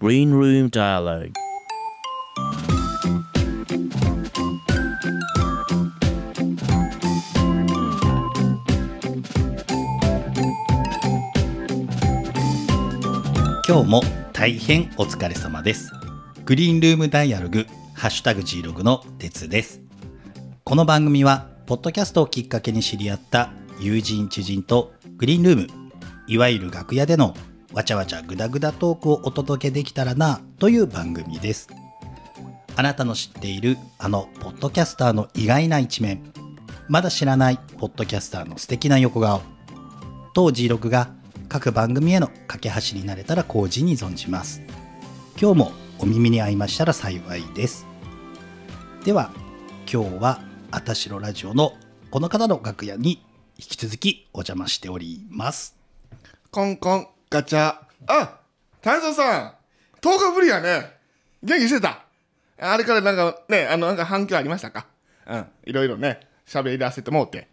Green Room Dialogue. 今日も大変お疲れ様です。グリーンルームダイアログハッシュタグ G ログの鉄です。この番組はポッドキャストをきっかけに知り合った友人知人とグリーンルームいわゆる楽屋でのわちゃわちゃグダグダトークをお届けできたらなという番組です。あなたの知っているあのポッドキャスターの意外な一面。まだ知らないポッドキャスターの素敵な横顔。当 G6 が各番組への架け橋になれたら工事に存じます。今日もお耳に合いましたら幸いです。では今日はあたしろラジオのこの方の楽屋に引き続きお邪魔しております。コンコン、ガチャ。あ、炭素さん、10日ぶりやね。元気してた？あれからなんかね、あの、なんか反響ありましたか？うん、いろいろね、喋り出せてもうて。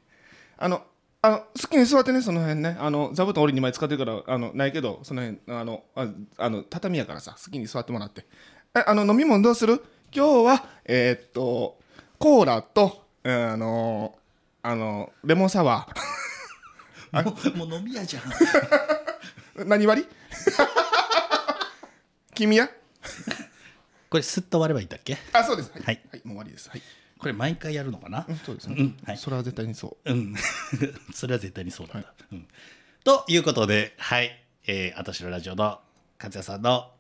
あの、あの、好きに座ってね、その辺ね。あの、座布団俺2枚使ってるから、あの、ないけど、その辺、あの、ああの畳やからさ、好きに座ってもらって。え、あの、飲み物どうする？今日は、えーっと、コーラと、えーあのあの、レモンサワー。もうもう飲み屋じゃん 何割？り 君や？これすっと終わればいいんだっけ？あ、そうです。はい。はいはい、もう終わりです。はい。これ毎回やるのかな？うんそうですね。うんはいそれは絶対にそう。うん。それは絶対にそうなんだ。うん、ということで、はい。えー、あたしのラジオの勝也さんの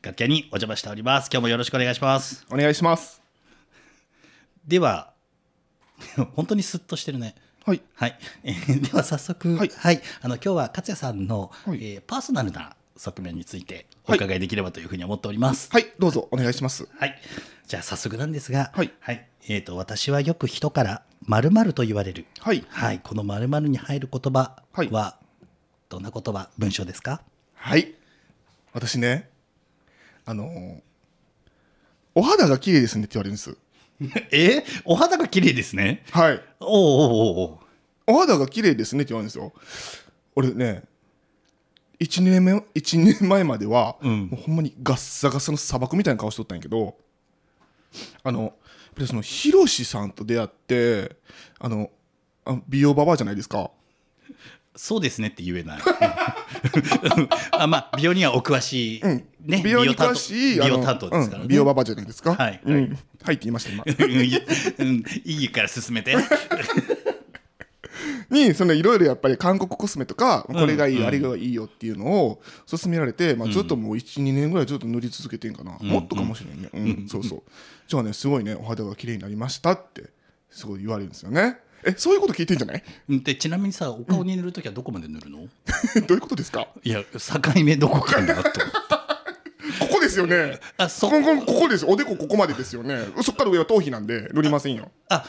楽屋にお邪魔しております。今日もよろしくお願いします。お願いします。では、本当にスッとしてるね。はい。はい。えーでは早速、ははいい。あの、今日は勝也さんの、はいえーパーソナルな側面についてお伺いできればというふうに思っております。はい、どうぞお願いします。はい。じゃあ早速なんですが、はいえっ、と、私はよく人から〇〇と言われる。はい。はい。この〇〇に入る言葉はいは、どんな言葉、文章ですか？はい。私ね、あのーお肌が綺麗ですねって言われるんです。えお肌が綺麗ですね？はい。おうおうおうおうお肌が綺麗ですねって言われるんですよ。俺ね、1年目、一年前までは、うんもうほんまにガッサガサの砂漠みたいな顔しとったんやけど、あの、その、ヒロシさんと出会って、あの、あ美容ババアじゃないですか。そうですねって言えない。あまあ、美容にはお詳しい、うんね、美容に詳しい、美容担当ですからね。うん美容ババアじゃないですか。はいうんはいって言いました、今。うんいいから進めて。に、そのいろいろやっぱり韓国コスメとか、これがいい、うんあれがいいよっていうのを勧められて、まあ、ずっともう1、2年ぐらいずっと塗り続けてんかな。もっとかもしれんね。うん、そうそう。じゃあね、すごいね、お肌が綺麗になりましたって、すごい言われるんですよね。え、そういうこと聞いてんじゃない？うんでちなみにさ、お顔に塗るときはどこまで塗るの、どういうことですか？いや、境目どこかなと。ここですよね。あ、そここここです。おでこここまでですよね。そっから上は頭皮なんで塗りませんよ。あ、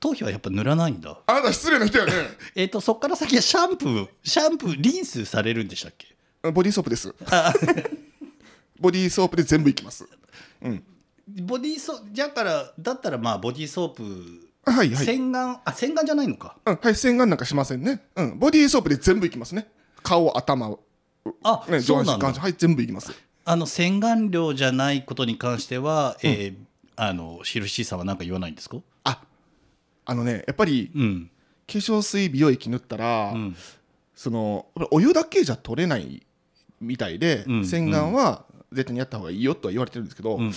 頭皮はやっぱ塗らないんだ。あなた失礼な人やね。えっ、と、そっから先はシャンプー、シャンプー、リンスされるんでしたっけ？ボディーソープです。ボディーソープで全部いきます。ボディーソープ、だから、だったらまあ、ボディーソープ、はいはい。洗顔、あ、洗顔じゃないのか。うん、はい、洗顔なんかしませんね。うん、ボディーソープで全部いきますね。顔、頭、あ、ね、上半身、下半身、。はい、全部いきます。あの、洗顔料じゃないことに関しては、えーあの、シルシーさんは何か言わないんですか？あ、あのね、やっぱりうん。化粧水、美容液塗ったら、うん。そのお湯だけじゃ取れないみたいで、うん洗顔は絶対にやった方がいいよとは言われてるんですけど、うん。うん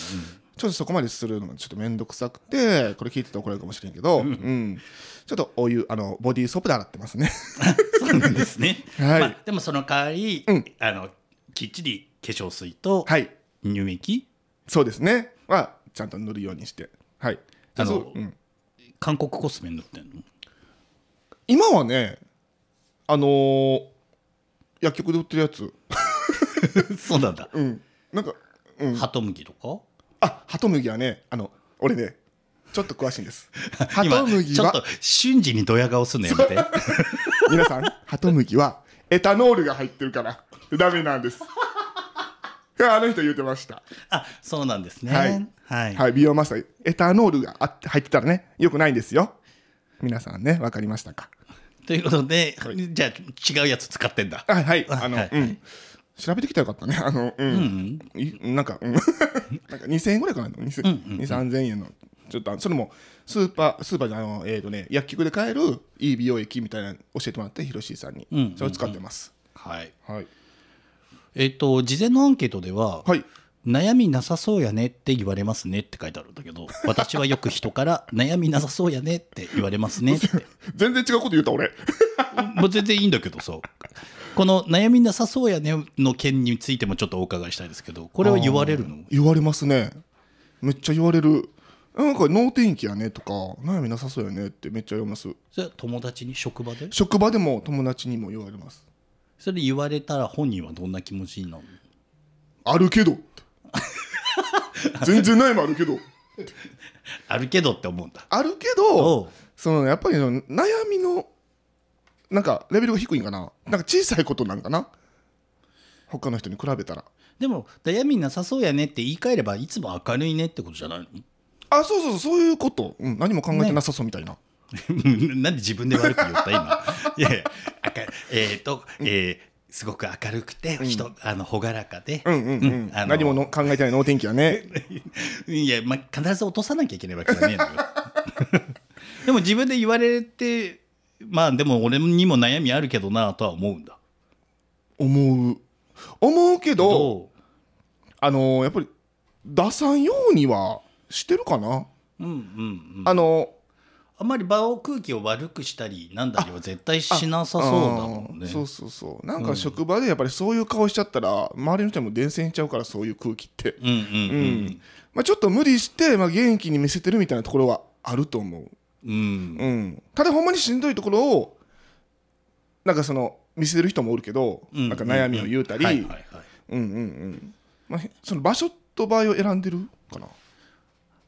ちょっとそこまでするのがちょっと面倒くさくて、これ聞いてたら怒られるかもしれんけど、うん、ちょっとお湯、あのボディーソープで洗ってますね。そうなんですね。はいまあ、でもその代わり、うんあの、きっちり化粧水とはい、乳液、そうですね。はちゃんと塗るようにして、はい。あのうん韓国コスメ塗ってんの？今はね、あのー薬局で売ってるやつ、そうなんだ。うん、なんか、うん、ハトムギとか？あ、ハトムギはね、あの、俺ね、ちょっと詳しいんです。ハ今トムギちょっとは、瞬時にドヤ顔すんのやめて。皆さん、ハトムギはエタノールが入ってるから、ダメなんです。いやあの人言ってました。あ、そうなんですね。はい。はい。はい、美容マスター、エタノールが入ってたらね、よくないんですよ。皆さんね、わかりましたか？ということで、はい。じゃあ違うやつ使ってんだ。あはい、あの、はい。うん。調べてきたらよかったね。あのうん、いなんか、うん、なんか2000円ぐらいかな？2000、2 3000円の。ちょっとそれもスーパースーパーじゃあのえっ、とね薬局で買えるいい美容液みたいなの教えてもらってヒロシーさんに、んそれを使ってます、はい。はいえっ、と事前のアンケートでは、はい。悩みなさそうやねって言われますねって書いてあるんだけど私はよく人から 悩みなさそうやねって言われますねって。全然違うこと言った俺。もう全然いいんだけどさ。この悩みなさそうやねの件についてもちょっとお伺いしたいですけどこれは言われるの？言われますね。めっちゃ言われる。なんか脳天気やねとか悩みなさそうやねってめっちゃ言われます。それは友達に？職場で？職場でも友達にも言われますそれ言われたら本人はどんな気持ちになるの？あるけど。全然悩みあるけど。あるけどって思うんだ。あるけおどう。そのやっぱり悩みのなんかレベルが低いんかな？なんか小さいことなんかな？他の人に比べたら。でも悩みなさそうやねって言い換えればいつも明るいねってことじゃないの？あそうそうそう。そういうこと、うん、何も考えてなさそうみたいな、なんで自分で悪く言った？今。いやいやえっ、と、えーすごく明るくて人、あの朗らかで、うんうんうん、何もの考えてない脳天気やね。いや、まあ、必ず落とさなきゃいけないわけじゃねえのよ。でも自分で言われてまあでも俺にも悩みあるけどなとは思うんだ。思う。思うけどどあのーやっぱり出さんようにはしてるかな、ううんうんうん。あのあんまり場を空気を悪くしたりなんだりは絶対しなさそうだもんね。うんそうそうそう。なんか職場でやっぱりそういう顔しちゃったら周りの人も伝染しちゃうからそういう空気って、うんうんうん。うん。まあ、ちょっと無理して、まあ、元気に見せてるみたいなところはあると思う、うん。うん、ただほんまにしんどいところをなんかその見せてる人もおるけど、うん。なんか悩みを言うたり、はいはいはい。うんうんうん。まあ、へその場所と場合を選んでるかな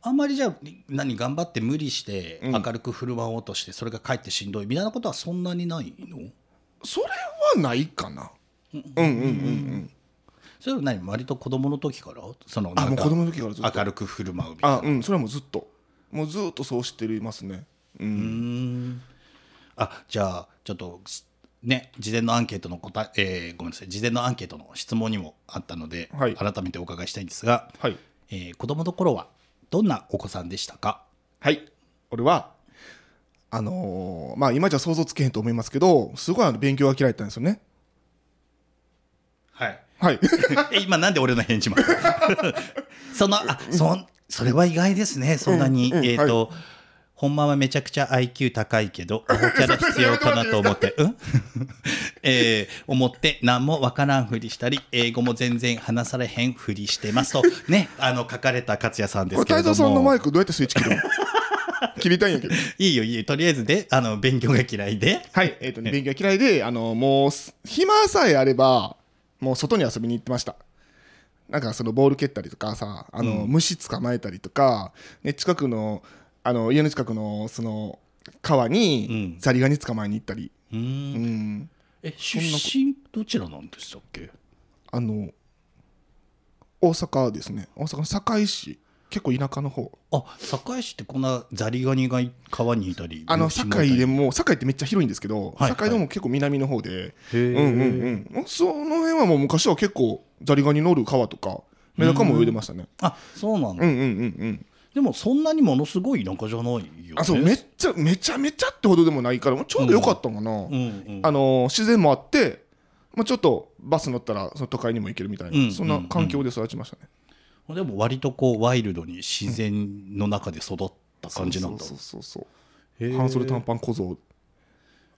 あんまりじゃあ何頑張って無理してうん。明るく振る舞おうとしてそれがかえってしんどいみたいなことはそんなにないの？それはないかな。うんうんうん。うんそれは何？割と子供の時から？そのあもう子供の時からずっと。明るく振る舞うみたいな。あうんそれはもうずっともうずっとそうしていますね。うん、うん。あじゃあちょっとね事前のアンケートの答ええーごめんなさい。事前のアンケートの質問にもあったので、はい。改めてお伺いしたいんですが、はい。えー子供の頃はどんなお子さんでしたか？はい。俺はあのーまあ今じゃ想像つけへんと思いますけどすごいあの勉強が嫌いだったんですよね。はい。はい。え今なんで俺の返事も そのあそんそれは意外ですね。そんなに、うんうんえっ、と、ほんまはめちゃくちゃ IQ 高いけどアホキャラ必要かなと思ってうん？えー思って何もわからんふりしたり英語も全然話されへんふりしてますとねあの書かれた勝也さんですけれど太蔵さんのマもイクどうやってスイッチ切るの？切りたいんやけど。いいよいいよ。とりあえずであの勉強が嫌いで。はいえっ、とね勉強が嫌いであのもうす暇さえあればもう外に遊びに行ってました。なんかそのボール蹴ったりとかさあの、虫捕まえたりとか、ね、近くのあの家の近くのその川にうん。ザリガニ捕まえに行ったり、うーん。うん、え出身どちらなんでしたっけ？あの大阪ですね。大阪の堺市。結構田舎の方。あ堺市ってこんなザリガニが川にいたりあの堺でも堺ってめっちゃ広いんですけど、はい。堺でも結構南の方で、うんうんうん。その辺はもう昔は結構ザリガニ乗る川とかメダカも泳いでましたね。あそうなんだ、うんうんうんうんでもそんなにものすごい田舎じゃないよね。あそうめっちゃめちゃめちゃってほどでもないからちょうどよかったんかな、うんうんあの自然もあって、まあ、ちょっとバス乗ったらその都会にも行けるみたいな、うんそんな環境で育ちましたね、でも割とこうワイルドに自然の中で育った感じなんだ。そうそうそうへーそう。半袖短パン小僧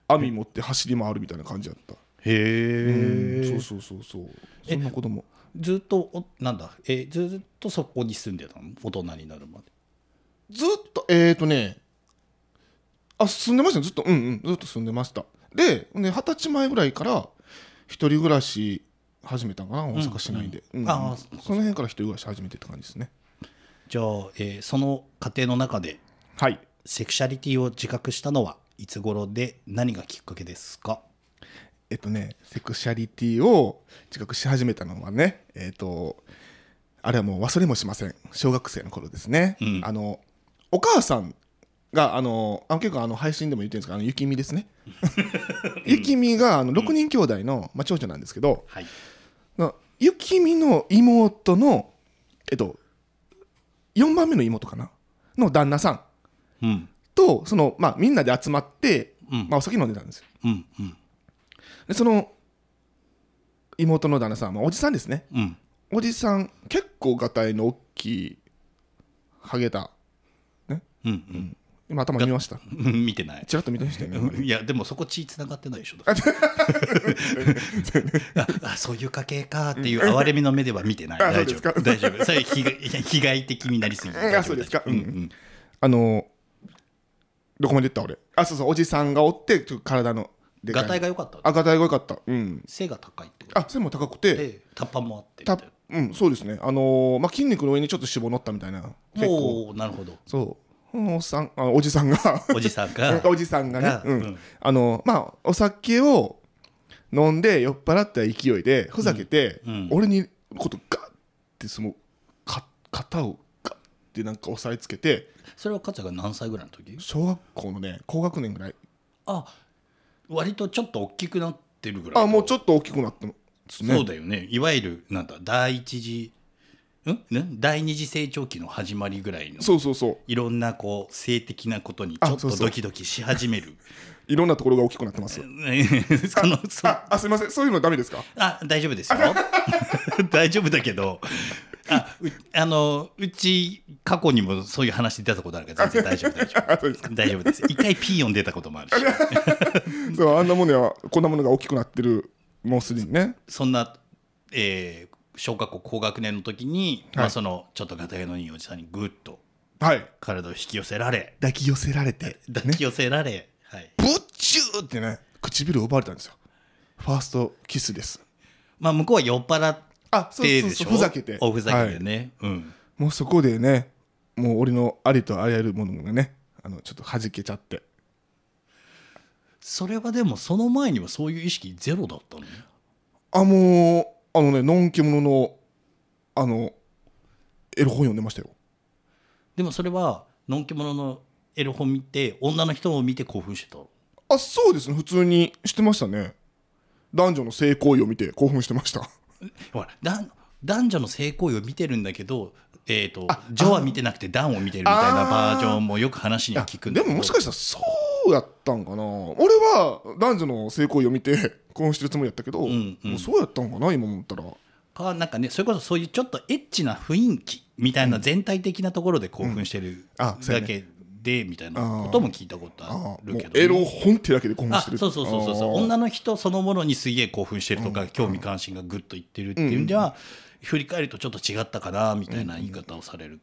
網持って走り回るみたいな感じだった、へえ、そうそうそうそう。そんな子供ずっとおなんだ、えーずっとそこに住んでたの？大人になるまで。ずっとえっ、ー、とねあ住んでましたねずっとうんうんずっと住んでました。でね二十歳前ぐらいから一人暮らし始めたんかな？大阪市内で、うんあーその辺から一人暮らし始めてって感じですね。じゃあ、えーその過程の中ではい。セクシャリティを自覚したのはいつ頃で何がきっかけですか？えっとねセクシャリティを自覚し始めたのはねえっとあれはもう忘れもしません。小学生の頃ですね、うん。あのお母さんがあのあ結構あの配信でも言ってるんですけどあの雪見ですね。雪見があの6人兄弟の、まあ、長女なんですけどはい。な君の妹のえっと4番目の妹かな？の旦那さんうん。とその、まあ、みんなで集まって、うん。まあ、お酒飲んでたんですよ。うんうんでその妹の旦那さん、まあ、おじさんですね。うん。おじさん結構がたいの大きいハゲた。うんうん。今頭見ました？うん見てない。ちらっと見てましたよね。いやでもそこ血つながってないでしょ ああそういう家系かっていう哀れみの目では見てない。あ大丈夫。大丈夫。それ被害被害的になりすぎあそうですか。大丈夫。うん。あのどこまで行った俺？あそうそうおじさんがおって体のでかいが良かった。あがたいが良かった。うん。背が高いってこと。あ背も高くて。でタッパもあってたうんそうですね。あのーまあ筋肉の上にちょっと脂肪乗ったみたいな。結構。おおなるほど。そう。うんおっさんあおじさんが。おじさんが。おじさんがね。うん。がうん。あのまあお酒を飲んで酔っ払った勢いでふざけて、うん俺にことガッてそのか肩をガッてなんか押さえつけてそれは勝也が何歳ぐらいの時？小学校のね高学年ぐらい。あ割とちょっと大きくなってるぐらいあもうちょっっと大きくなったんですね。そうだよね。いわゆるなんだ第一次ん？ね？第二次成長期の始まりぐらいのそうそうそう。いろんなこう性的なことにちょっとドキドキし始める。いろんなところが大きくなってます。ね そのそああすいません。そういうのダメですか？あ大丈夫ですよ。大丈夫だけどあうあのうち過去にもそういう話出たことあるから全然大丈夫大丈夫。大丈夫です。一回ピーヨン出たこともあるし。そうあんなものはこんなものが大きくなってるもうすでにね。そんな、えー小学校高学年の時に、まあ、はいそのちょっとガタイのいいおじさんにぐっとはい。体を引き寄せられ。抱き寄せられて。抱き寄せられ、はい。ブッチューってね唇を奪われたんですよ。ファーストキスです。まあ向こうは酔っ払っあそうそうそうふざけて。おふざけはい。てね、うん。もうそこでねもう俺のありとあらゆるものがねあのちょっと弾けちゃって。それはでもその前にはそういう意識ゼロだったの？ねあもうあのねのんけもののあのエロ本読んでましたよ。でもそれはのんけもののエロ本見て女の人を見て興奮してた？のあそうですね。普通にしてましたね。男女の性行為を見て興奮してましたほらだ男女の性行為を見てるんだけどえー、とあ女は見てなくてダンを見てるみたいなバージョンもよく話には聞くんでももしかしたらそうやったんかな。俺は男女の性行為を見て 興奮してるつもりやったけど、んうん。もうそうやったんかな今思ったら。かなんかねそれこそそういうちょっとエッチな雰囲気みたいな全体的なところで興奮してるだけでみたいなことも聞いたことあるけどね、エロ本ってだけで興奮あしてる。そうそうそうそう女の人そのものにすげえ興奮してるとか、興味関心がぐっといってるっていう意味では、振り返るとちょっと違ったかなみたいな言い方をされる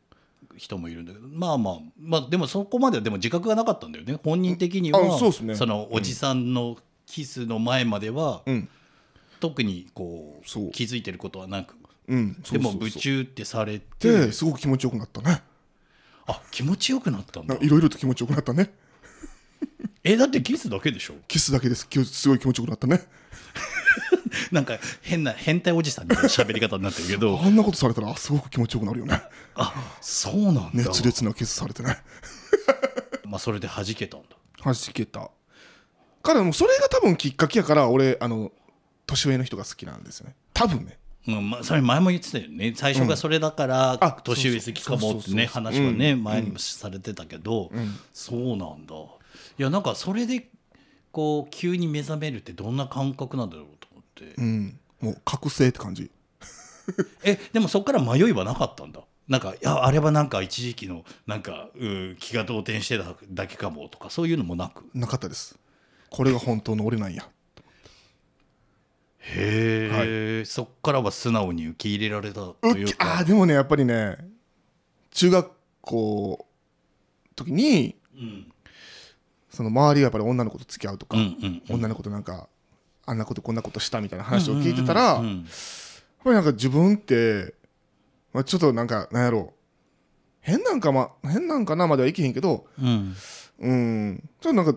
人もいるんだけど、まあまあ。まあでもそこまではでも自覚がなかったんだよね。本人的には、あそうっすね。のおじさんのキスの前までは、うん。特にこう気づいてることはなく。でも夢中ってされてですごく気持ちよくなったねあ気持ちよくなったんだ。ないろいろと気持ちよくなったね。えだってキスだけでしょ？キスだけです。きすごい気持ちよくなったね。なんか変な変態おじさんみたいな喋り方になってるけど。あんなことされたらすごく気持ちよくなるよね。あそうなんだ、熱烈なキスされてね。まあ、それで弾けたんだ。はじけた。からもうそれが多分きっかけやから俺あの年上の人が好きなんですよね。多分ねうんまあ、それ前も言ってたよね。最初がそれだからあ年上好きかもってね話はね前にもされてたけど、そうなんだ。いやなんかそれでこう急に目覚めるってどんな感覚なんだろうと思って、うん。もう覚醒って感じ。えでもそこから迷いはなかったんだ。なんかいやあれはなんか一時期のなんかう気が動転してただけかもとかそういうのもなく。なかったです。これが本当の俺なんやへえ、そっからは素直に受け入れられたとうっいうかあーでもねやっぱりね中学校時にうんその周りがやっぱり女の子と付き合うとか、うんうん女の子となんかあんなことこんなことしたみたいな話を聞いてたら、やっうんぱりなんか自分って、まあ、ちょっとなんかなんやろう。変なんかま変なんかなまではいけへんけどうん。うん。ちょっとなんか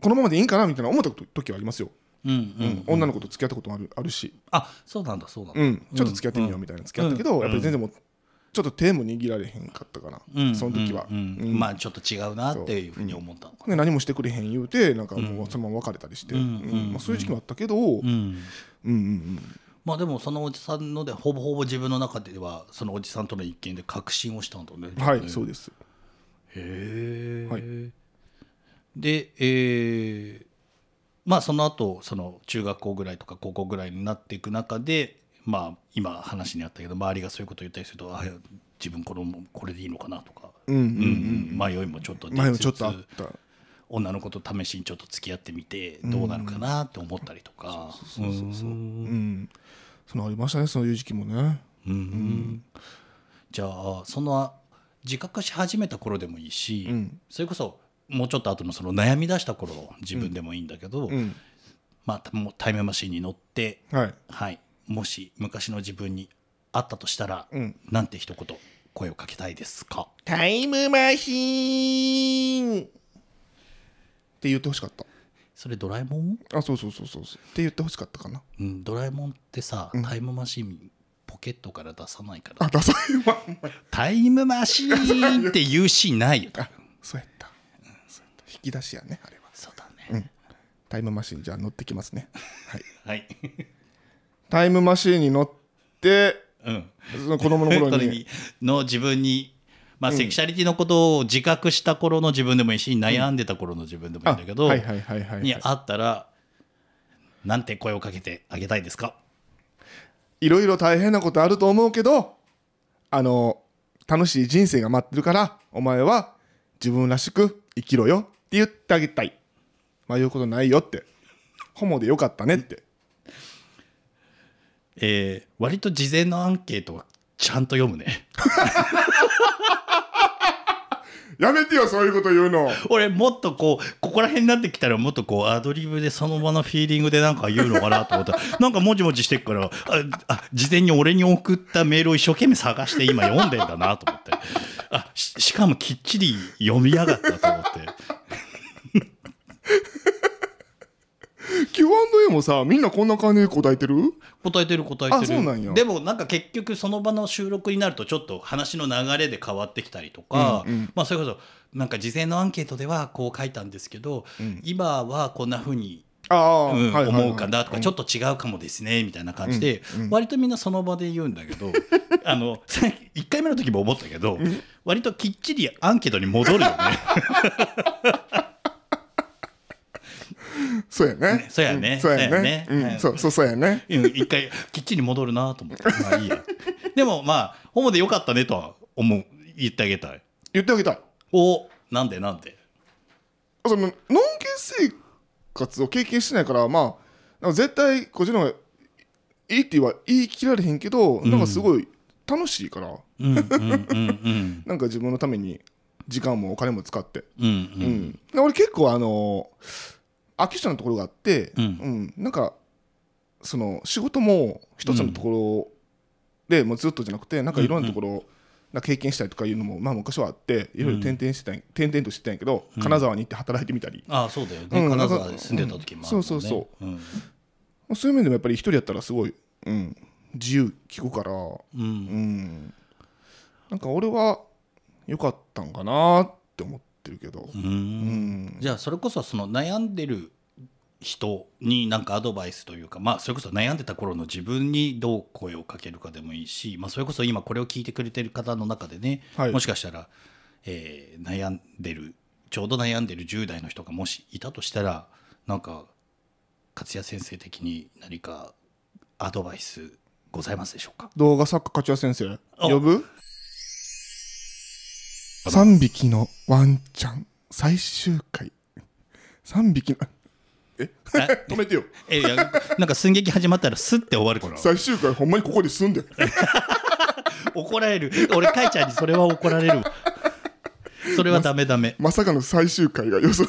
このままでいいんかなみたいな思った時はありますよ、うんううんん女の子と付き合ったこともあるあるし、あそうなんだそうなんだ、うん、ちょっと付き合ってみようみたいな付き合ったけど、うんやっぱり全然もうちょっと手も握られへんかったかな、うんその時は、まあちょっと違うなっていうふうに思ったのか。で何もしてくれへん言うてなんかもうそのまま別れたりして、うんまあ、そういう時期もあったけど、うん。うんうんうん。まあでもそのおじさんのでほぼほぼ自分の中ではそのおじさんとの一見で確信をしたんだね。はいそうです。へえ、はい。でえーまあその後その中学校ぐらいとか高校ぐらいになっていく中でまあ今話にあったけど周りがそういうことを言ったりするとあ自分このこれでいいのかなとか、迷いもちょっと出前もちょっとあった。女の子と試しにちょっと付き合ってみてどうなるかなって思ったりとか。そうそうそうう。ん。そのありましたねそういう時期もね。うん。じゃあその自覚し始めた頃でもいいし、うん。それこそもうちょっと後のその悩み出した頃自分でもいいんだけど、うん。まあ、タイムマシンに乗って、はい。はい、もし昔の自分に会ったとしたら、うん。なんて一言声をかけたいですか？タイムマシーンって言ってほしかった。それドラえもん、あそうそうそうそうそう。って言ってほしかったかな。うん、ドラえもんってさ、タイムマシンポケットから出さないから。あダサい。わタイムマシーンって言うシーンないよあそうやった、き出しやねあれは。そうだね、タイムマシンじゃあ乗ってきますね。はい。はい、タイムマシーンに乗ってうん、その子供の頃に。の自分に、まあ、セクシャリティのことを自覚した頃の自分でもいいし悩んでた頃の自分でもいいんだけど、に会ったらなんて声をかけてあげたいですか？いろいろ大変なことあると思うけどあの楽しい人生が待ってるからお前は自分らしく生きろよ言ってあげたい。迷うことないよって。ホモでよかったねって。えー割と事前のアンケートはちゃんと読むね。やめてよそういうこと言うの。俺もっとこうここら辺になってきたらもっとこうアドリブでその場のフィーリングでなんか言うのかなと思った。ら なんかもじもじしてっからああ事前に俺に送ったメールを一生懸命探して今読んでんだなと思って。あししかもきっちり読みやがったと思って Q&A もさみんなこんな感じで答えてる？答えてる答えてる。あそうなんや。でもなんか結局その場の収録になるとちょっと話の流れで変わってきたりとか、うんうん。まあそれこそなんか事前のアンケートではこう書いたんですけど、今はこんな風にあんはいはいはい。思うかなとかちょっと違うかもですねみたいな感じで割とみんなその場で言うんだけど あの さ1回目の時も思ったけど割ときっちりアンケートに戻るよね。そうやね。そうやね。ん。そうやね。ね。うん。そうそうそうやね。うん一回きっちり戻るなと思って。まあいいや。でもまあホモでよかったねとは思う言ってあげたい。言ってあげたい。おなんでなんで？そのノンケ生活を経験してないからまあ絶対こっちの方がいいって言わ言い切られへんけど、なんかすごい楽しいから。うんうんうんうん。なんか自分のために時間もお金も使って、うんううん。俺結構あの飽き性なところがあって、うんうんなんかその仕事も一つのところでもうずっとじゃなくてなんかいろんなところ、な経験したりとかいうのも、まあ、昔はあっていろいろ転々してたん、転々としてたんやけど、金沢に行って働いてみたり、ああそうだよね、うん金沢で住んでた時もあるもんね、そうそうそうんそういう面でもやっぱり一人やったらすごい、うん、自由聞くから、うんうん、なんか俺は良かったんかなって思ってるけど、うん。うん。じゃあそれこそその悩んでる人になんかアドバイスというか、まあ、それこそ悩んでた頃の自分にどう声をかけるかでもいいし、まあ、それこそ今これを聞いてくれてる方の中でね、はい。もしかしたら、えー悩んでるちょうど悩んでる10代の人がもしいたとしたらなんか勝谷先生的に何かアドバイスございますでしょうか？動画作家勝谷先生？あ呼ぶ？3匹のワンちゃん最終回。3匹のえ？止めてよ。えいやなんか寸劇始まったらスッて終わるから。最終回ほんまにここで済んで。怒られる。俺かいちゃんにそれは怒られるわ。それはダメダメ。まさかの最終回がよその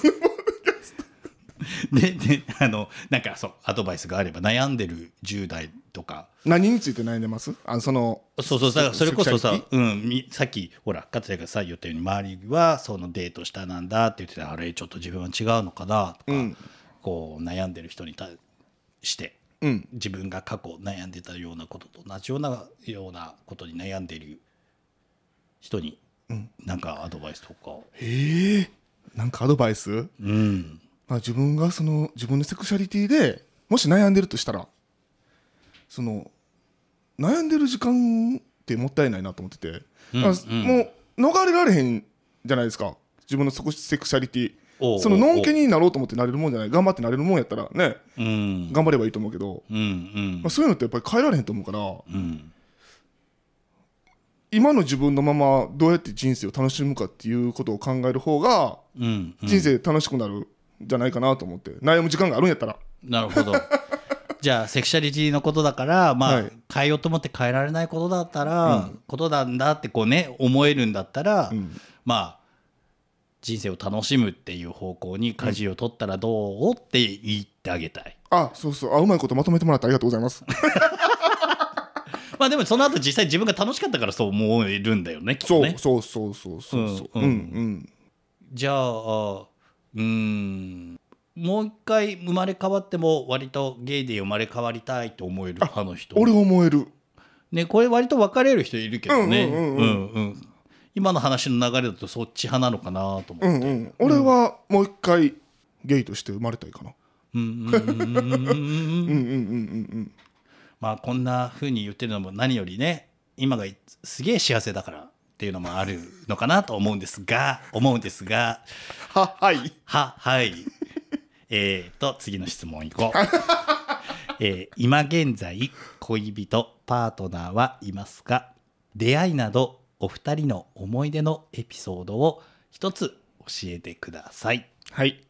でであのなんかそうアドバイスがあれば悩んでる10代とか。何について悩んでます？あそのそうそうだからそれこそさうん、みさっきほら勝也がさ言ったように周りはそのデートしたなんだって言ってたあれちょっと自分は違うのかなとか、うん。こう悩んでる人に対してうん。自分が過去悩んでたようなことと同じようなようなことに悩んでる人になんかアドバイスとか、へえなんかアドバイス？うん、まあ、自分がその自分のセクシャリティでもし悩んでるとしたらその悩んでる時間ってもったいないなと思ってて、うんうん。もう逃れられへんじゃないですか。自分のセクセクシャリティ。そののんけになろうと思ってなれるもんじゃない頑張ってなれるもんやったらねうん。頑張ればいいと思うけど、うんうん。まあ、そういうのってやっぱり変えられへんと思うからうん今の自分のままどうやって人生を楽しむかっていうことを考える方がうんうん。人生楽しくなるんじゃないかなと思って。悩む時間があるんやったら。なるほど。じゃあセクシャリティのことだからまあ、はい。変えようと思って変えられないことだったら、ことなんだってこうね思えるんだったら、ん。まあ人生を楽しむっていう方向に舵を取ったらどうって言ってあげたい。あそうそう。あうまいことまとめてもらってありがとうございます。まあでもその後実際自分が楽しかったからそう思えるんだよねきっとね。そうそうそうそうそう。そうううん。んうん。じゃあうん。もう一回生まれ変わっても割とゲイで生まれ変わりたいと思える派の人。俺思える。ねこれ割と分かれる人いるけどね。うん、今の話の流れだとそっち派なのかなと思って、うんうん、俺はもう一回ゲイとして生まれたいかな。うんまあこんなふうに言ってるのも何よりね今がすげえ幸せだから。っていうのもあるのかなと思うんですが思うんですが。ははい。ははい。えーと次の質問いこう、えー今現在恋人パートナーはいますか出会いなどお二人の思い出のエピソードを一つ教えてください。はい。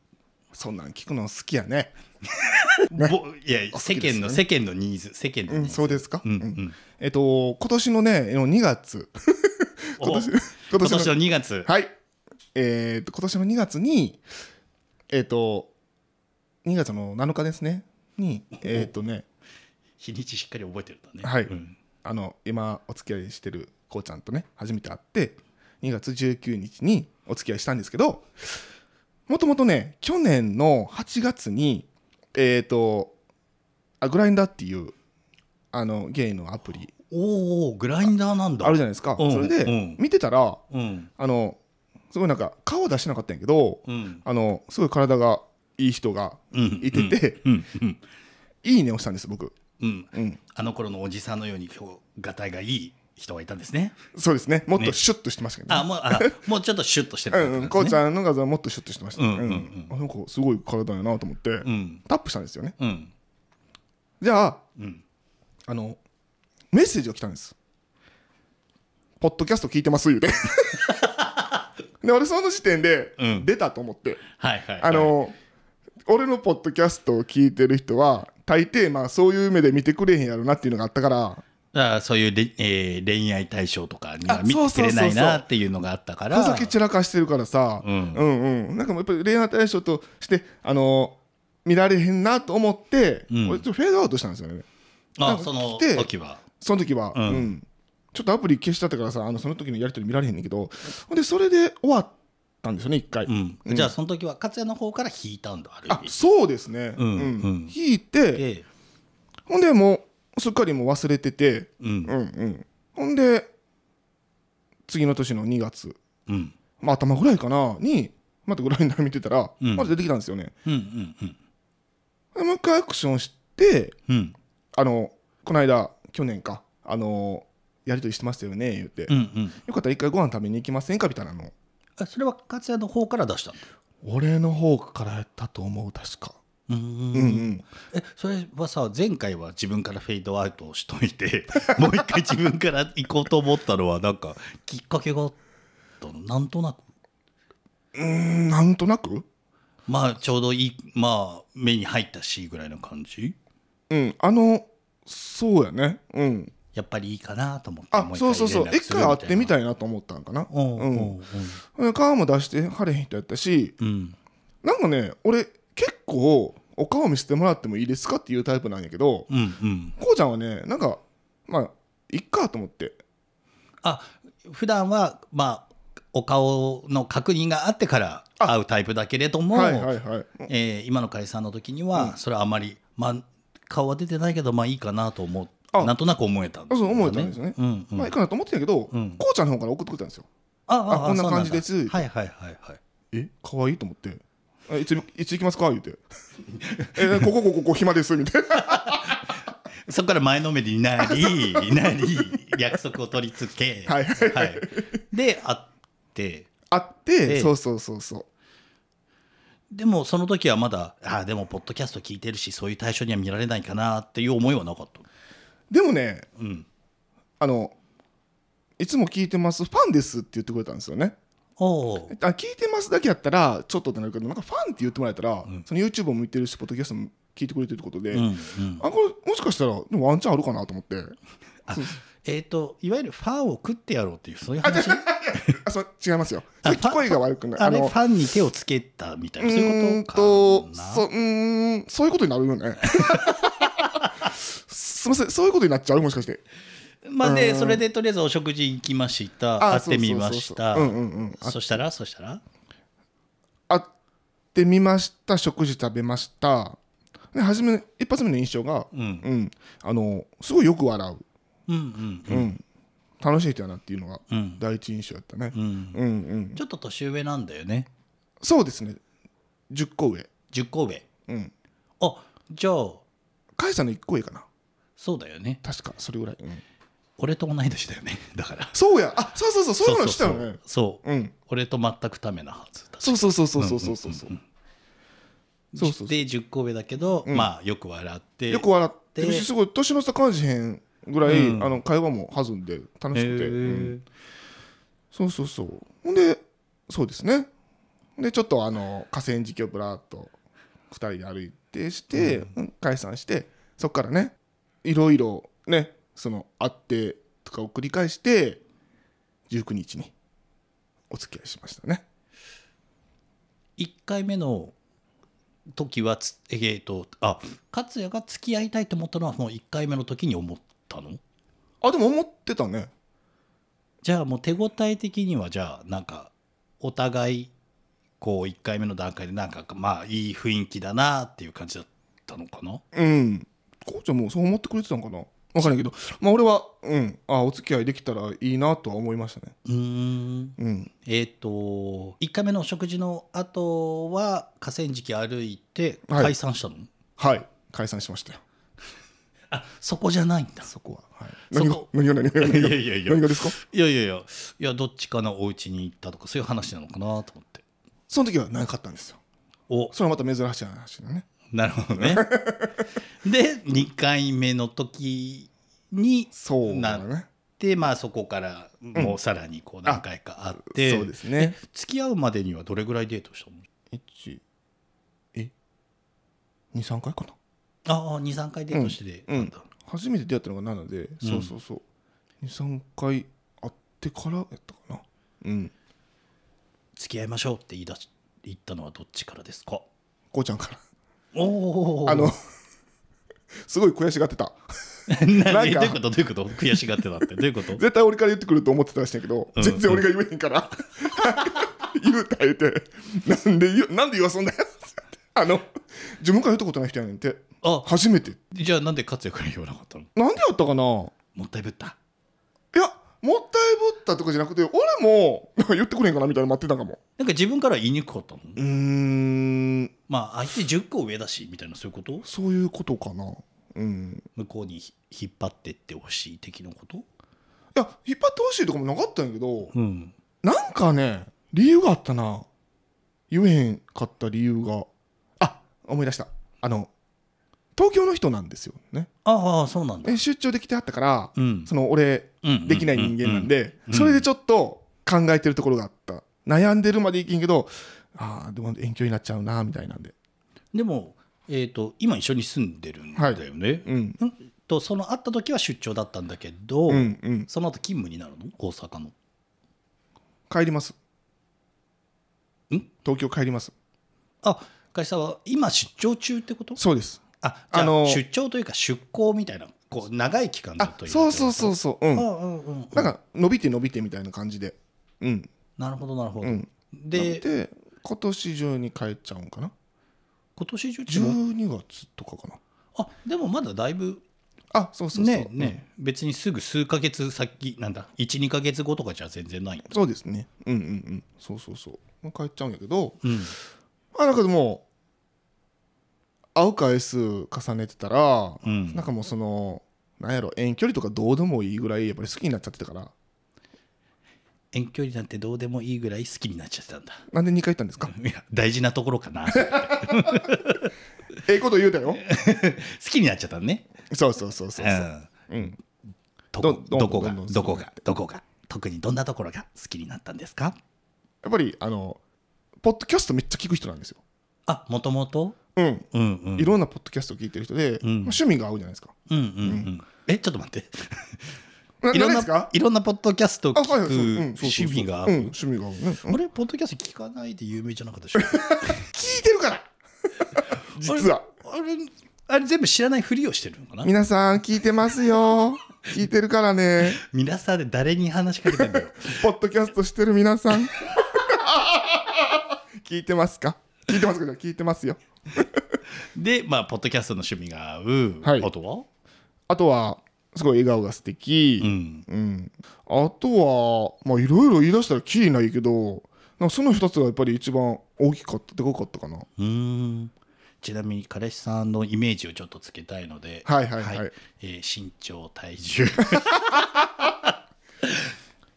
そんなん聞くの好きやね ぼいや好世間の世間のニーズ世間のうんニーズ、そうですか？うんううん。んえっと今年のねの2月。お今年今今年の年の2月。はい。えっと今年の2月にえっと2月の7日ですね。にえっとね。日にちしっかり覚えてるんだね。はい。うん。あの今お付き合いしてるこうちゃんとね初めて会って2月19日にお付き合いしたんですけどもともとね去年の8月にえっ、とあグラインダーっていうあのゲイのアプリ。おおグラインダーなんだ。あるじゃないですか、うんそれでうん。見てたらうん。あのすごいなんか顔は出してなかったんやけど、うん。あのすごい体がいい人がうんいてて、うんうん。いいねをしたんです僕。うん。うん。あの頃のおじさんのように今日がたいがいい人がいたんですね。そうですね。もっねとシュッとしてましたけど、ね。あもうあ もうちょっとシュッとしてるうんうん、こうちゃんの画像はもっとシュッとしてました。うんうんうん。あの子すごい体やなと思って、うん。タップしたんですよね。うん。じゃあ、うん。あの、メッセージが来たんです。ポッドキャスト聞いてます言うて。で、俺その時点でうん。出たと思って、はいはいはい。あの、俺のポッドキャストを聞いてる人は、大抵まあそういう目で見てくれへんやろなっていうのがあったから、だそういうれ、えー恋愛対象とかにはあ見てくれないそうそうそうそう。なっていうのがあったから。ふざけ散らかしてるからさ、ううんん、うん。なんかやっぱり恋愛対象として、あの見られへんなと思って、うん。俺ちょっとフェードアウトしたんですよね。あその時は。その時は、ううん。んちょっとアプリ消しちゃったからさあのその時のやり取り見られへんねんけど。ほんでそれで終わったんですよね一回、うん。じゃあその時は勝也の方から引いたんだある意そうですね、うんうん。うん。引いてでほんでもうすっかりもう忘れてて、うん。うんうん、ほんで次の年の2月、うん。まあ、頭ぐらいかな？にまたグラインダー見てたら、うん。まだ出てきたんですよね。うんうんうん。でもう一回アクションしてうん。あのこの間去年か。あのやり取りしてましたよね言って、うんうん。よかったら一回ご飯食べに行きませんか？みたいなの。あそれは勝也の方から出した俺の方からやったと思う確かうんうんうん。えそれはさ前回は自分からフェードアウトしといて もう一回自分から行こうと思ったのはなんかきっかけがあったの？なんとなく。うーんなんとなく？まあちょうどいいまあ目に入ったしぐらいの感じ？うんあのそうやね。うん。やっぱりいいかなと思ってあもそうそうそう。一回会ってみたいいなと思ったんかな。なうんうんうん。顔も出してはれへん。人やったしうん。なん。かね俺結構お顔見せてもらってもいいですかっていうタイプなんやけどうんうん。こうちゃんはねなんかまあいっかと思って。あ普段はまあお顔の確認があってから会うタイプだけれども、はいはいはい。えー今の解散の時には、それはあまり、まあ、顔は出てないけどまあいいかなと思なんとなく思えたんだそう思えたんですよね。うんうん。まあいいかなと思ってたんやけどうん。こうちゃんの方から送ってくれたんですよ。ああこんな感じです。はいはいはいはい。え可愛いと思って。あいついつ行きますか？言うてえここここここ暇ですみたいな。そこから前のめりになり なり約束を取り付け、はいはい、で会って。あって、ええそうそうそうそう。でもその時はまだああでもポッドキャスト聞いてるしそういう対象には見られないかなっていう思いはなかった。でもねうん。あのいつも聞いてますファンですって言ってくれたんですよねあ聞いてますだけやったらちょっとってなるけどなんかファンって言ってもらえたら、その YouTube も見てるしポッドキャストも聞いてくれてるってことで、うんうん。あこれもしかしたらでもワンチャンあるかなと思って。あえっ、といわゆるファンを食ってやろうっていうそういう話？あそう違いますよ。が悪くなあれフのァンに手をつけたみたいうなそうーんいうことかな。そういうことになるよね すみませんそういうことになっちゃう？もしかして。まあでうん。それでとりあえずお食事行きました。あ会ってみました。そしたら？そしたら？会ってみました。食事食べました。で初め一発目の印象が、うん。うん。あのすごいよく笑う、うんうんうん。楽しい人やなっていうのがうん。第一印象やったね、うん。うんうん。ちょっと年上なんだよね。そうですね。10個上。10個上。うん。あじゃあ。カイさんの1個上かなそうだよね。確かそれぐらい、うん。俺と同い年だよね。だから。そうや。あそうそうそうそういうのしたよね。そう。うん。俺と全くためなはず。だそうそうそうそうそうそうそうそうそう。そうで10個上だけど、ん。まあよく笑って。よく笑って。すごい年の差感じへんぐらい、うん。あの会話も弾んで楽しくて、へうん。ーそうそうそう。ほんでそうですね。でちょっとあの河川敷をぶらっと2人で歩いてして、うん。解散してそこからねいろいろねその会ってとかを繰り返して19日にお付き合いしましたね。1回目の時はつえー、とあ勝也が付き合いたいと思ったのはもう1回目の時に思ったの？あでも思ってたね。じゃあもう手応え的にはじゃあなんかお互いこう1回目の段階でなんかまあいい雰囲気だなっていう感じだったのかな？うんこうちゃんもそう思ってくれてたのかな？分からんけど。まあ俺はうん。あお付き合いできたらいいなとは思いましたね。うーん。うん。えっ、と1回目のお食事の後は河川敷歩いてはい。解散したの、はい。解散しましたよ。あそこじゃないんだ。そこは、はい、そ何がこ何が何が何がいやいやいや。何がですか？いやいやいや。いやどっちかのお家に行ったとかそういう話なのかなと思って。その時はなかったんですよ。お。それはまた珍しい話だねなるほどね。で2回目の時にそうなっだね。てまあそこからもうさらにこう何回かあって、そうですね。付き合うまでにはどれぐらいデートしたの？1え23回かな？ああ23回デートしてうんなんだ、初めて出会ったのが7で、そうそうそう。23回会ってからやったかな？うん。付き合いましょうって言い出し言ったのはどっちからですか？こうちゃんからおおあのすごい悔しがってた。何なんかどういうこと？どういうこと？悔しがってたって。どういうこと？絶対俺から言ってくると思ってたらしいんやけど、うん。全然俺が言えへんから。言うた言うてなんでなんで言わそんだよ。あの自分から言ったことない人やねんて。あ。初めて。じゃあなんで勝也から言わなかったの？なんでやったかな？もったいぶったもったいぶったとかじゃなくて俺も言ってくれんかなみたいなの待ってたかも。なんか自分から言いにくかったのうーん。まあ相手10個上だしみたいなそういうこと？そういうことかな。うん。向こうにひ引っ張ってってほしい的なこと？いや引っ張ってほしいとかもなかったんやけどうん。なんかね理由があったな。言えへんかった理由が。あ思い出した。あの東京の人なんですよね。ああそうなんだ。え出張できてはったから、うん。その俺うんできない人間なんで、うんそれでちょっと考えてるところがあった。悩んでるまでいけんけどああでも遠距離になっちゃうなみたいなんで。でもえっ、と今一緒に住んでるんだよね、うん。うんとその会った時は出張だったんだけど、うんうん。その後勤務になるの？大阪の。帰ります。ん？東京帰ります。あ会社は今出張中ってこと？そうですああ、あの出張というか出向みたいなこう長い期間ずっあといるそうそうそううそう。うん。うんうんうんなんか伸びて伸びてみたいな感じで。うん。なるほどなるほど、うん。でで今年中に帰っちゃうんかな？今年中っても12月とかかな。あでもまだだいぶあそうそうそう。ねね、別にすぐ数ヶ月先なんだ？12ヶ月後とかじゃ全然ないそうですね。うんうんうん。そうそうそう。帰っちゃうんやけど。うん。あなんかでも会う回数重ねてたら、うん。なんかもうそのなんやろ遠距離とかどうでもいいぐらいやっぱり好きになっちゃってたから。遠距離なんてどうでもいいぐらい好きになっちゃってたんだ。なんで2回行ったんですか？いや大事なところかな。好ええこと言うたよ。きになっちゃったのね。そうそうそうそううそう。ん。うん。どどこがどこがどこが特にどんなところが好きになったんですか？やっぱりあのポッドキャストめっちゃ聞く人なんですよ。あもともとうんうんうん。いろんなポッドキャストを聞いてる人で、ん。まあ趣味が合うじゃないですか。うんうんうんえちょっと待って。な いろんないろんなポッドキャストを聞くあはいはい趣味が合ううん趣味が合うね、うん。あれ？ポッドキャスト聞かないで有名じゃなかったでしょ？聞いてるから。実は。あれあれ全部知らないふりをしてるのかな？皆さん聞いてますよ。聞いてるからね。皆さんで誰に話しかけてんだよ？ポッドキャストしてる皆さん。聞いてますか？聞いてますか聞いてますよでまあポッドキャストの趣味が合う、はい。あとは？あとはすごい笑顔が素敵。うん。うん、あとはまあいろいろ言い出したらきりないけどなんかその2つがやっぱり一番大きかったでかかったかな。うーん。ちなみに彼氏さんのイメージをちょっとつけたいので、はいはいはい。えー身長体重。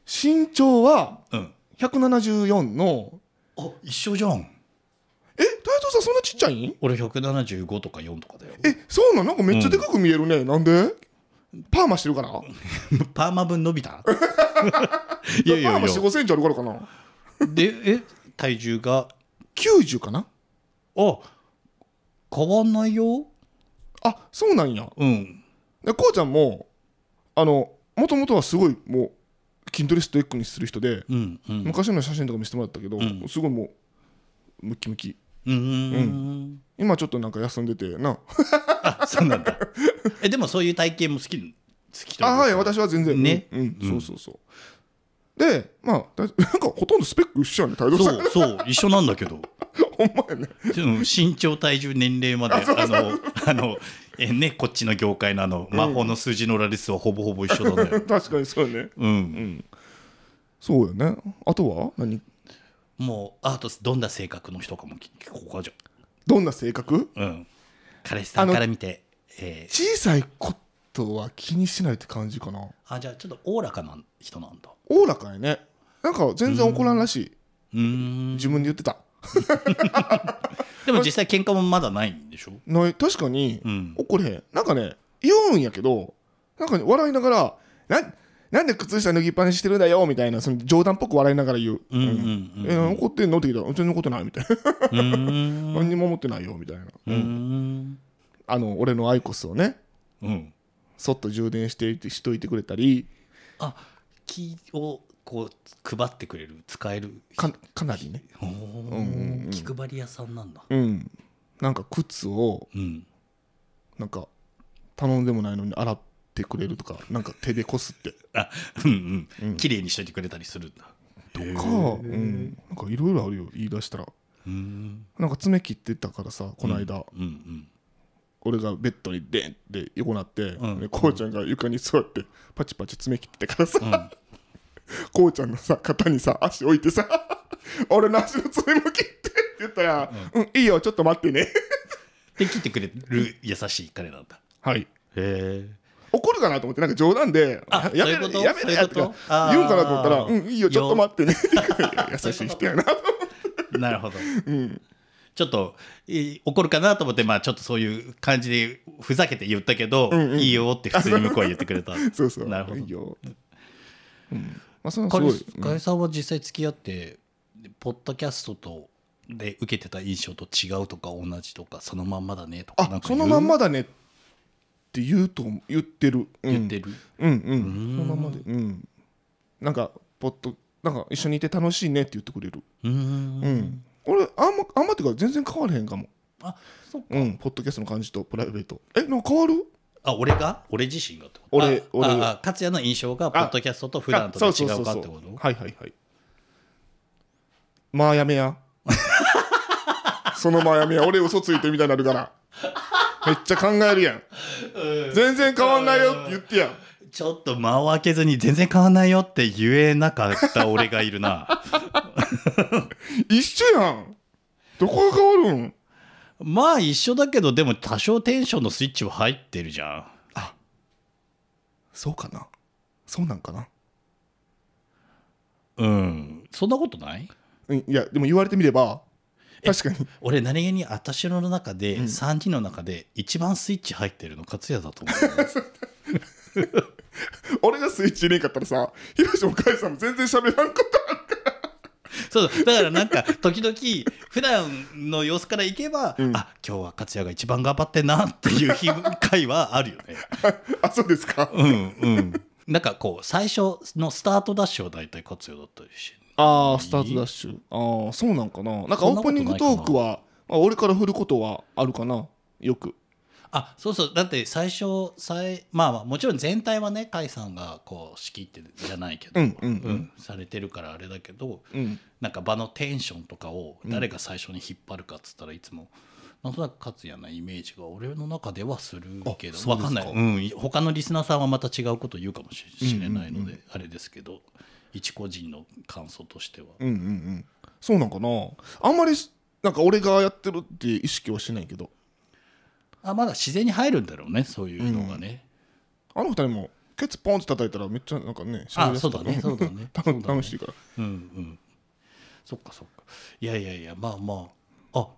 身長はうん。174のあ一緒じゃんえ太蔵さんそんなちっちゃいん？俺175とか4とかだよ。えそうなんなんかめっちゃでかく見えるね、なんで？パーマしてるからパーマ分伸びた？いパやいや。ーマ4いや5センチあるからかな？でえ体重が？90かな？あ変わんないよ。あそうなんや。うん。でこうちゃんもあのもともとはすごいもう筋トレストイックにする人で、うんうん。昔の写真とか見せてもらったけど、ん。すごいもうムキムキうーん今ちょっとなんか休んでてな。あそうなんだ。えでもそういう体型も好き好きあはい私は全然。ね？うん、うん。そうそうそう。でまあだ なんかほとんどスペック一緒やね太蔵さん。そうそう一緒なんだけど。ほんまやね。うん身長体重年齢まであのあのえねこっちの業界のあの魔法の数字のラリスはほぼほぼ一緒だね確かにそうやね。うん、そうやね。あとは？何？もうあとどんな性格の人かも聞聞こうかじゃどんな性格？あうん。彼氏さんから見てえー。小さいことは気にしないって感じかな。あじゃあちょっとおおらかな人なんだ。おおらかやね。なんか全然怒らんらしい、うーん。自分で言ってた。でも実際喧嘩もまだないんでしょ？ない。確かにうん。怒れへん。なんかね言うんやけどなんかね笑いながらななんで靴下脱ぎっぱなししてるんだよみたいなその冗談っぽく笑いながら言う「うんうんうんえ怒ってんの?」って聞いたら「全然怒ってない」みたいな。うーん「何にも思ってないよ」みたいな、うーん。あの俺のアイコスをねうん。そっと充電していてしといてくれたりあ気をこう配ってくれる使える。かかなりね。おー。気配り屋さんなんだ。うん。なんか靴をうん。なんか頼んでもないのに洗ってくれるとかなんか手でこすって。あうんうん。綺麗にしといてくれたりするんだ。とか、うん、なんかいろいろあるよ。言い出したら。うーん。なんか爪切ってたからさこの間、うんうん俺がベッドにデンって横なって、ん。でこうちゃんが床に座ってパチパチ爪切ってたからさ、ん。こうちゃんのさ肩にさ足置いてさ 俺の足の爪も切ってって言ったら、うん。いいよちょっと待ってね。で切ってくれる優しい彼なんだ。はい。へえ怒るかなと思ってなんか冗談であやめそういうこと？やめそういうこと？やとかあー。言うんかなと思ったらうんいいよちょっと待ってね。優しい人やな なるほど、ちょっとえー怒るかなと思ってまあちょっとそういう感じでふざけて言ったけど、いいよって普通に向こうは言ってくれた。そうそう。なるほど。いいよ、うん。まあそれはすごい、さんは実際付き合ってポッドキャストとで受けてた印象と違うとか同じとかそのまんまだねとかそのまんまだねって言うと言ってる、うん。言ってる、うんうん。そのままでうん。なんかポッドなんか一緒にいて楽しいねって言ってくれる。うーん。うん。俺あんまあんまっていうか全然変わらへんかも。あそっか。うん。ポッドキャストの感じとプライベート。えなんか変わる？あ俺が？俺自身がってこと？俺あ俺。ああ勝也の印象がポッドキャストと普段とで違うかってこと？はいはいはい。まあやめや。そのまあやめや。俺嘘ついてみたいになるからめっちゃ考えるやん。全然変わんないよって言ってやちょっと間を開けずに全然変わんないよって言えなかった俺がいるな。一緒やん。どこが変わるん？まあ一緒だけどでも多少テンションのスイッチは入ってるじゃん。そうかな。そうなんかな。うん。そんなことない？うんいやでも言われてみれば確かに。俺何気に私の中で、3人の中で一番スイッチ入ってるの勝也だと思う。俺がスイッチ入れんかったらさひろしもかいさんも全然喋らんことあるそうだからなんか時々普段の様子からいけば、ん。あ今日は勝也が一番頑張ってんなっていう日回はあるよね。あそうですか。うんうん。なんかこう最初のスタートダッシュは大体勝也だったりしてああスタートダッシュ。ああそうなんかな。なんかオープニングトークはまあ、俺から振ることはあるかな。よく。あそうそう。だって最初最まあまあもちろん全体はね甲斐さんがこう仕切ってじゃないけど、うんうんうん。されてるからあれだけどうん。なんか場のテンションとかを誰が最初に引っ張るかっつったらいつも、なんとなく勝也なイメージが俺の中ではするけどあそうですか。わかんない、うん、他のリスナーさんはまた違うこと言うかもしれないので、あれですけど一個人の感想としては。うんうんうん。そうなんかな。あんまりなんか俺がやってるって意識はしないけど。あまだ自然に入るんだろうねそういうのがね。あの二人もケツポンって叩いたらめっちゃなんかねあそうだねそうだね。楽そうだね。楽しいから。うんうん。そっかそっか。いやいやいやまあまあ。あ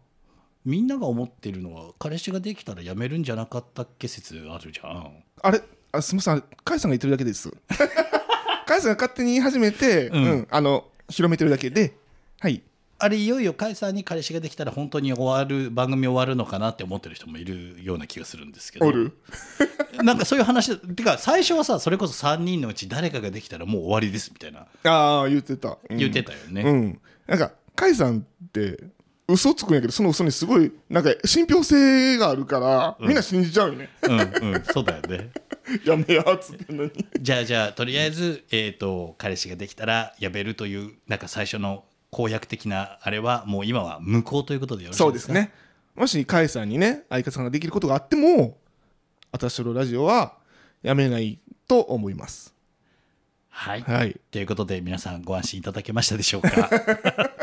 みんなが思ってるのは彼氏ができたら辞めるんじゃなかったっけ説あるじゃん。あれ？あすみません。カイさんが言ってるだけです カイさんが勝手に言い始めて、うん。んあの広めてるだけで。はい。あれいよいよ甲斐さんに彼氏ができたら本当に終わる番組終わるのかなって思ってる人もいるような気がするんですけど。なんかそういう話てか最初はさそれこそ3人のうち誰かができたらもう終わりですみたいな。ああ言ってた、うん。言ってたよね、うん。なんかカイさんって嘘つくんやけどその嘘にすごいなんか信憑性があるから、みんな信じちゃうよね。うんうん。そうだよね。やめやっつってんのに。じゃあじゃあとりあえず、えー、と彼氏ができたら辞めるというなんか最初の公約的なあれはもう今は無効ということでよろしいでか？そうですすね。もしカイさんにね相方さんができることがあっても私のラジオはやめないと思います。はい、はい。ということで皆さんご安心いただけましたでしょうか？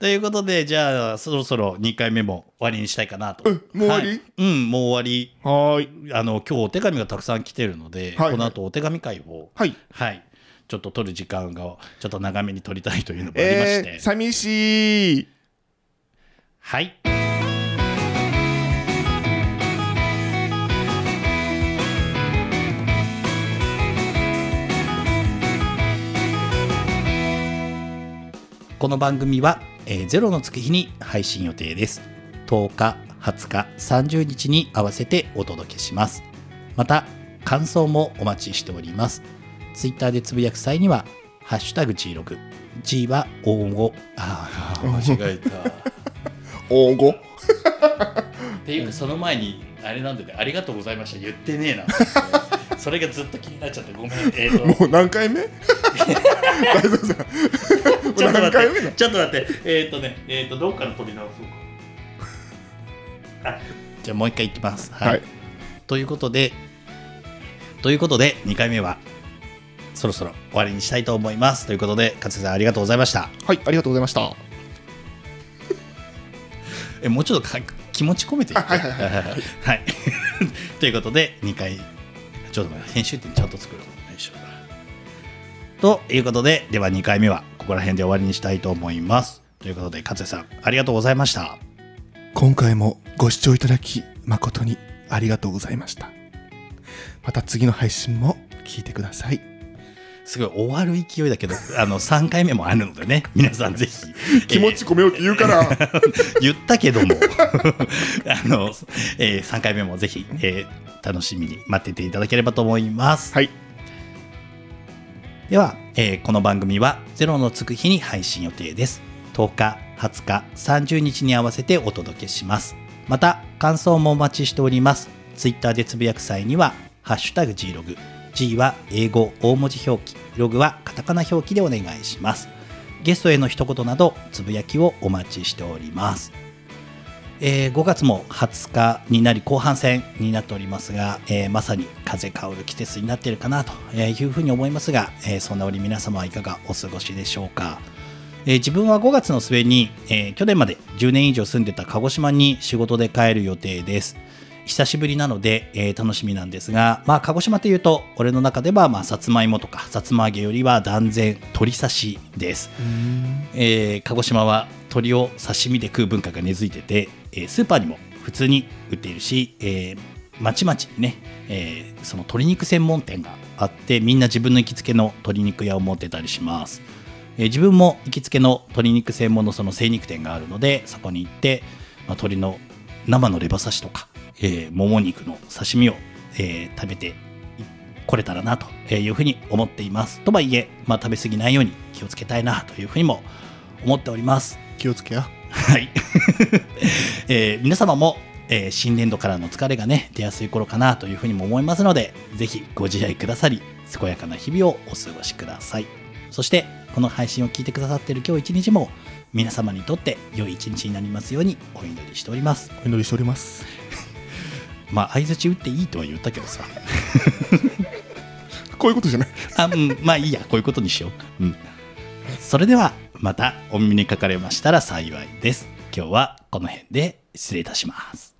ということでじゃあそろそろ2回目も終わりにしたいかなと。えもう終わり？はい。うんもう終わり。はーい。あの今日お手紙がたくさん来てるので、はい。この後お手紙会をはい。はい。ちょっと取る時間がちょっと長めに取りたいというのもありまして、えー、寂しい。はい。この番組は、えーゼロのつく日に配信予定です。10日、20日、30日に合わせてお届けします。また、感想もお待ちしております。ツイッターでつぶやく際には、ハッシュタグ G ログ。G は大語。ああ、間違えた。大語？っていうかその前にあれなんでねありがとうございました言ってねえなそれがずっと気になっちゃってごめんえっ、ともう何回目？ちょっと何待って。ちょっと待って。えっ、とねえっ、とどっから取り直そうか。あじゃあもう一回いきます。はい、はい。ということでということで2回目はそろそろ終わりにしたいと思います。ということで勝さんありがとうございました。はいありがとうございました。えもうちょっとか気持ち込めて言ってあはいはいはい。はい。ということで2回ちょっと待って編集点ちゃんと作ろうよいしょということででは2回目はここら辺で終わりにしたいと思います。ということで勝也さんありがとうございました。今回もご視聴いただき誠にありがとうございました。また次の配信も聞いてください。すごい終わる勢いだけど あの3回目もあるのでね皆さんぜひ。気持ち込めようって言うから、え ー言ったけども。あの、え3回目もぜひ、えー楽しみに待ってていただければと思います。はいでは、えーこの番組はゼロのつく日に配信予定です。10日、20日、30日に合わせてお届けします。また、感想もお待ちしております。ツイッターでつぶやく際には、ハッシュタグ G ログ。G は英語大文字表記、ログはカタカナ表記でお願いします。ゲストへの一言など、つぶやきをお待ちしております。えー5月も20日になり後半戦になっておりますが、えーまさに風香る季節になっているかなというふうに思いますが、えーそんな折皆様はいかがお過ごしでしょうかえー自分は5月の末に、えー去年まで10年以上住んでた鹿児島に仕事で帰る予定です。久しぶりなので、えー楽しみなんですが、まあ、鹿児島というと、俺の中では、まあ、さつまいもとか、さつま揚げよりは断然鶏刺しです。えー鹿児島は鶏を刺身で食う文化が根付いてて、えースーパーにも普通に売っているし、えー、まちまちにね、えーその鶏肉専門店があってみんな自分の行きつけの鶏肉屋を持ってたりします、えー自分も行きつけの鶏肉専門のその精肉店があるのでそこに行って、まあ、鶏の生のレバ刺しとか、えーもも肉の刺身を、えー食べてこれたらなというふうに思っています。とはいえ、まあ、食べ過ぎないように気をつけたいなというふうにも思っております。気をつけや。はい、えー皆様も、えー新年度からの疲れがね出やすい頃かなというふうにも思いますのでぜひご自愛くださり健やかな日々をお過ごしください。そしてこの配信を聞いてくださっている今日一日も皆様にとって良い一日になりますようにお祈りしております。お祈りしております。まあ相づち打っていいとは言ったけどさ。こういうことじゃない。あうんまあいいやこういうことにしよう。うん。それではまたお耳にかかれましたら幸いです。今日はこの辺で失礼いたします。